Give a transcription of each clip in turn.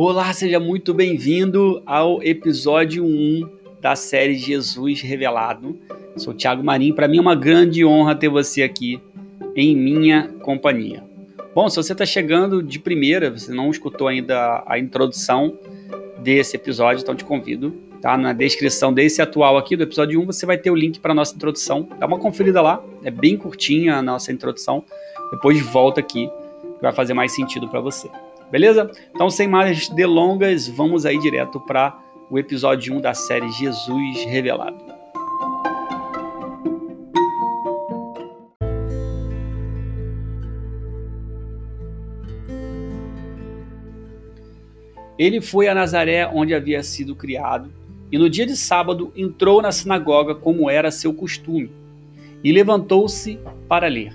Olá, seja muito bem-vindo ao episódio 1 da série Jesus Revelado. Sou Thiago Marinho, para mim é uma grande honra ter você aqui em minha companhia. Bom, se você está chegando de primeira, você não escutou ainda a introdução desse episódio, então te convido, tá? Na descrição desse atual aqui, do episódio 1, você vai ter o link para nossa introdução. Dá uma conferida lá, é bem curtinha a nossa introdução. Depois volta aqui, que vai fazer mais sentido para você. Beleza? Então, sem mais delongas, vamos aí direto para o episódio 1 da série Jesus Revelado. Ele foi a Nazaré, onde havia sido criado, e no dia de sábado entrou na sinagoga, como era seu costume, e levantou-se para ler.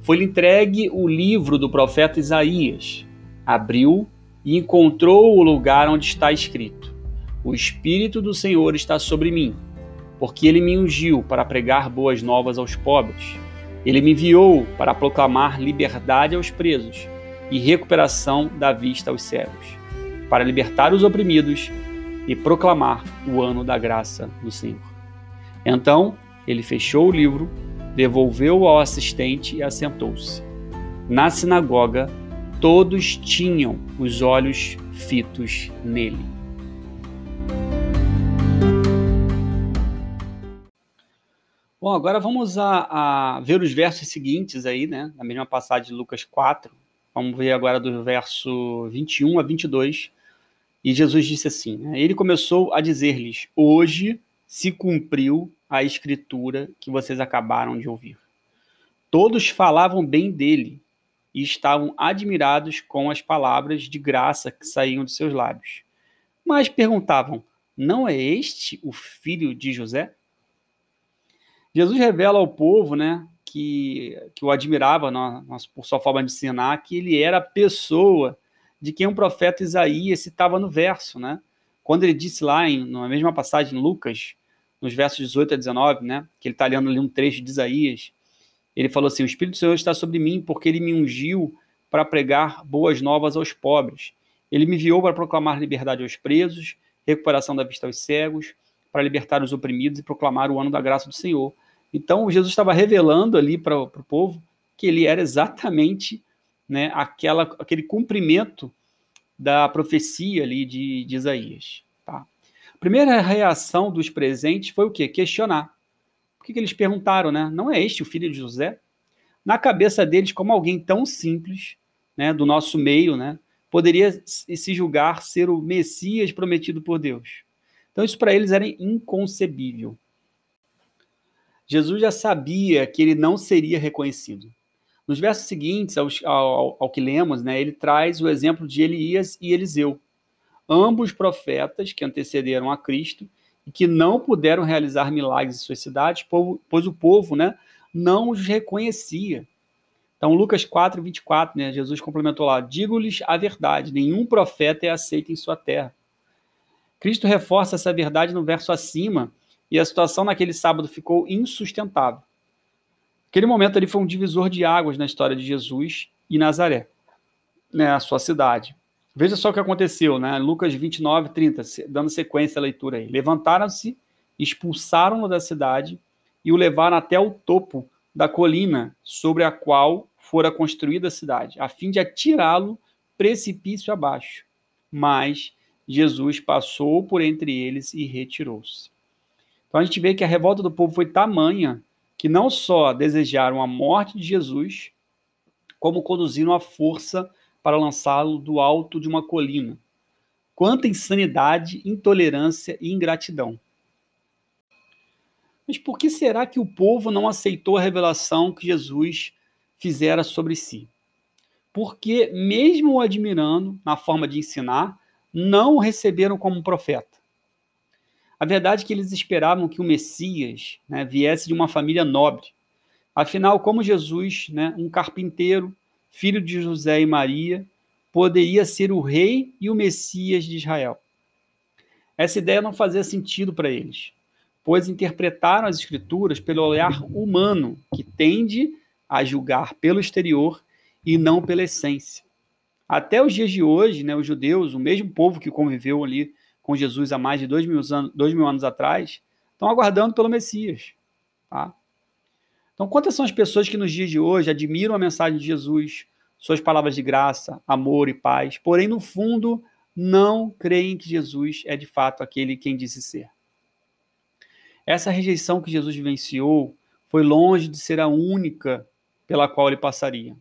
Foi-lhe entregue o livro do profeta Isaías abriu e encontrou o lugar onde está escrito: O Espírito do Senhor está sobre mim, porque ele me ungiu para pregar boas novas aos pobres. Ele me enviou para proclamar liberdade aos presos e recuperação da vista aos cegos, para libertar os oprimidos e proclamar o ano da graça do Senhor. Então ele fechou o livro, devolveu-o ao assistente e assentou-se. Na sinagoga, todos tinham os olhos fitos nele. Bom, agora vamos a, a, ver os versos seguintes aí, né? Na mesma passagem de Lucas 4. Vamos ver agora do verso 21 a 22. E Jesus disse assim: né? Ele começou a dizer-lhes: Hoje se cumpriu a escritura que vocês acabaram de ouvir. Todos falavam bem dele e estavam admirados com as palavras de graça que saíam de seus lábios. Mas perguntavam: Não é este o filho de José? Jesus revela ao povo, né, que, que o admirava na, por sua forma de ensinar, que ele era a pessoa de quem o profeta Isaías citava no verso, né? Quando ele disse lá, em, na mesma passagem em Lucas, nos versos 18 a 19, né, que ele está lendo ali um trecho de Isaías, ele falou assim: O Espírito do Senhor está sobre mim, porque ele me ungiu para pregar boas novas aos pobres. Ele me enviou para proclamar liberdade aos presos, recuperação da vista aos cegos, para libertar os oprimidos e proclamar o ano da graça do Senhor. Então, Jesus estava revelando ali para o povo que ele era exatamente né, aquela, aquele cumprimento da profecia ali de, de Isaías. Tá? A primeira reação dos presentes foi o quê? Questionar que, que eles perguntaram, né? Não é este o filho de José? Na cabeça deles, como alguém tão simples, né, do nosso meio, né, poderia se julgar ser o Messias prometido por Deus. Então, isso para eles era inconcebível. Jesus já sabia que ele não seria reconhecido. Nos versos seguintes, ao, ao, ao, que lemos, né, ele traz o exemplo de Elias e Eliseu, ambos profetas que antecederam a Cristo que não puderam realizar milagres em suas cidades, pois o povo né, não os reconhecia. Então, Lucas 4, 24, né, Jesus complementou lá: Digo-lhes a verdade, nenhum profeta é aceito em sua terra. Cristo reforça essa verdade no verso acima, e a situação naquele sábado ficou insustentável. Aquele momento ali foi um divisor de águas na história de Jesus e Nazaré, né, a sua cidade. Veja só o que aconteceu, né? Lucas 29, 30, dando sequência à leitura aí. Levantaram-se, expulsaram-no da cidade e o levaram até o topo da colina sobre a qual fora construída a cidade, a fim de atirá-lo precipício abaixo. Mas Jesus passou por entre eles e retirou-se. Então a gente vê que a revolta do povo foi tamanha que não só desejaram a morte de Jesus, como conduziram a força para lançá-lo do alto de uma colina. Quanta insanidade, intolerância e ingratidão. Mas por que será que o povo não aceitou a revelação que Jesus fizera sobre si? Porque, mesmo o admirando na forma de ensinar, não o receberam como profeta. A verdade é que eles esperavam que o Messias né, viesse de uma família nobre. Afinal, como Jesus, né, um carpinteiro, filho de José e Maria, poderia ser o rei e o Messias de Israel. Essa ideia não fazia sentido para eles, pois interpretaram as Escrituras pelo olhar humano, que tende a julgar pelo exterior e não pela essência. Até os dias de hoje, né, os judeus, o mesmo povo que conviveu ali com Jesus há mais de dois mil anos, dois mil anos atrás, estão aguardando pelo Messias. Tá? Então, quantas são as pessoas que nos dias de hoje admiram a mensagem de Jesus, suas palavras de graça, amor e paz, porém, no fundo, não creem que Jesus é de fato aquele quem disse ser? Essa rejeição que Jesus vivenciou foi longe de ser a única pela qual ele passaria.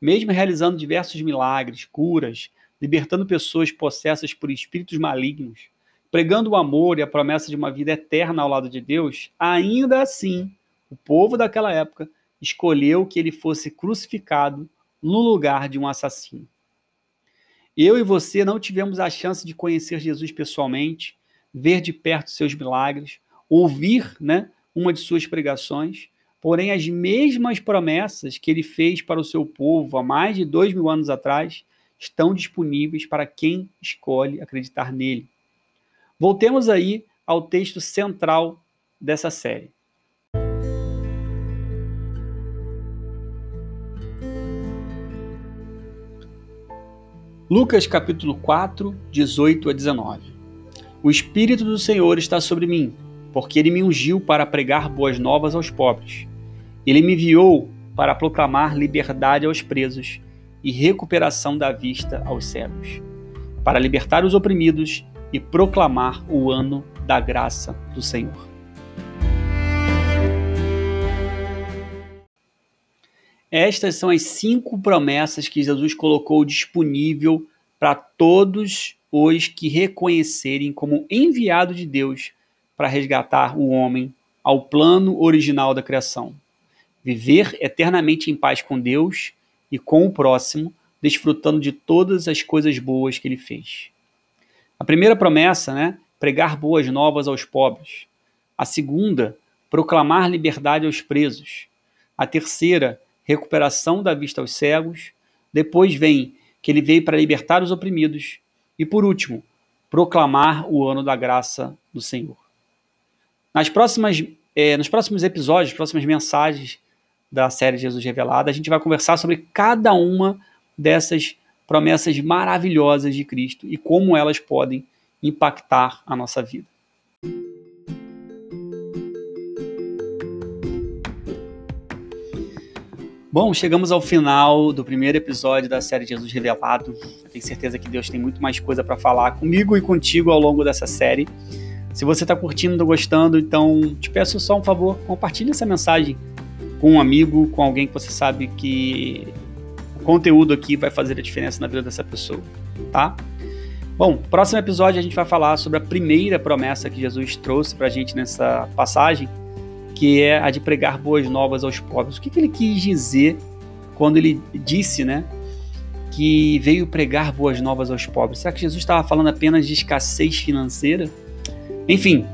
Mesmo realizando diversos milagres, curas, libertando pessoas possessas por espíritos malignos, pregando o amor e a promessa de uma vida eterna ao lado de Deus, ainda assim, o povo daquela época escolheu que ele fosse crucificado no lugar de um assassino. Eu e você não tivemos a chance de conhecer Jesus pessoalmente, ver de perto seus milagres, ouvir né, uma de suas pregações, Porém, as mesmas promessas que ele fez para o seu povo há mais de dois mil anos atrás estão disponíveis para quem escolhe acreditar nele. Voltemos aí ao texto central dessa série. Lucas capítulo 4, 18 a 19. O Espírito do Senhor está sobre mim, porque ele me ungiu para pregar boas novas aos pobres ele me enviou para proclamar liberdade aos presos e recuperação da vista aos cegos, para libertar os oprimidos e proclamar o ano da graça do Senhor. Estas são as cinco promessas que Jesus colocou disponível para todos os que reconhecerem como enviado de Deus para resgatar o homem ao plano original da criação viver eternamente em paz com Deus e com o próximo, desfrutando de todas as coisas boas que ele fez. A primeira promessa, né, pregar boas novas aos pobres. A segunda, proclamar liberdade aos presos. A terceira, recuperação da vista aos cegos. Depois vem que ele veio para libertar os oprimidos. E por último, proclamar o ano da graça do Senhor. Nas próximas, eh, nos próximos episódios, próximas mensagens, da série Jesus Revelado, a gente vai conversar sobre cada uma dessas promessas maravilhosas de Cristo e como elas podem impactar a nossa vida. Bom, chegamos ao final do primeiro episódio da série Jesus Revelado. Eu tenho certeza que Deus tem muito mais coisa para falar comigo e contigo ao longo dessa série. Se você está curtindo, gostando, então te peço só um favor, compartilhe essa mensagem com um amigo, com alguém que você sabe que o conteúdo aqui vai fazer a diferença na vida dessa pessoa, tá? Bom, próximo episódio a gente vai falar sobre a primeira promessa que Jesus trouxe para a gente nessa passagem, que é a de pregar boas novas aos pobres. O que, que ele quis dizer quando ele disse, né, que veio pregar boas novas aos pobres? Será que Jesus estava falando apenas de escassez financeira? Enfim,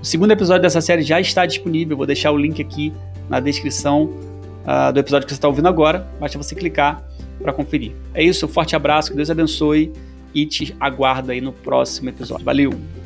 o segundo episódio dessa série já está disponível. Vou deixar o link aqui na descrição uh, do episódio que você está ouvindo agora. Basta você clicar para conferir. É isso, um forte abraço, que Deus abençoe e te aguardo aí no próximo episódio. Valeu!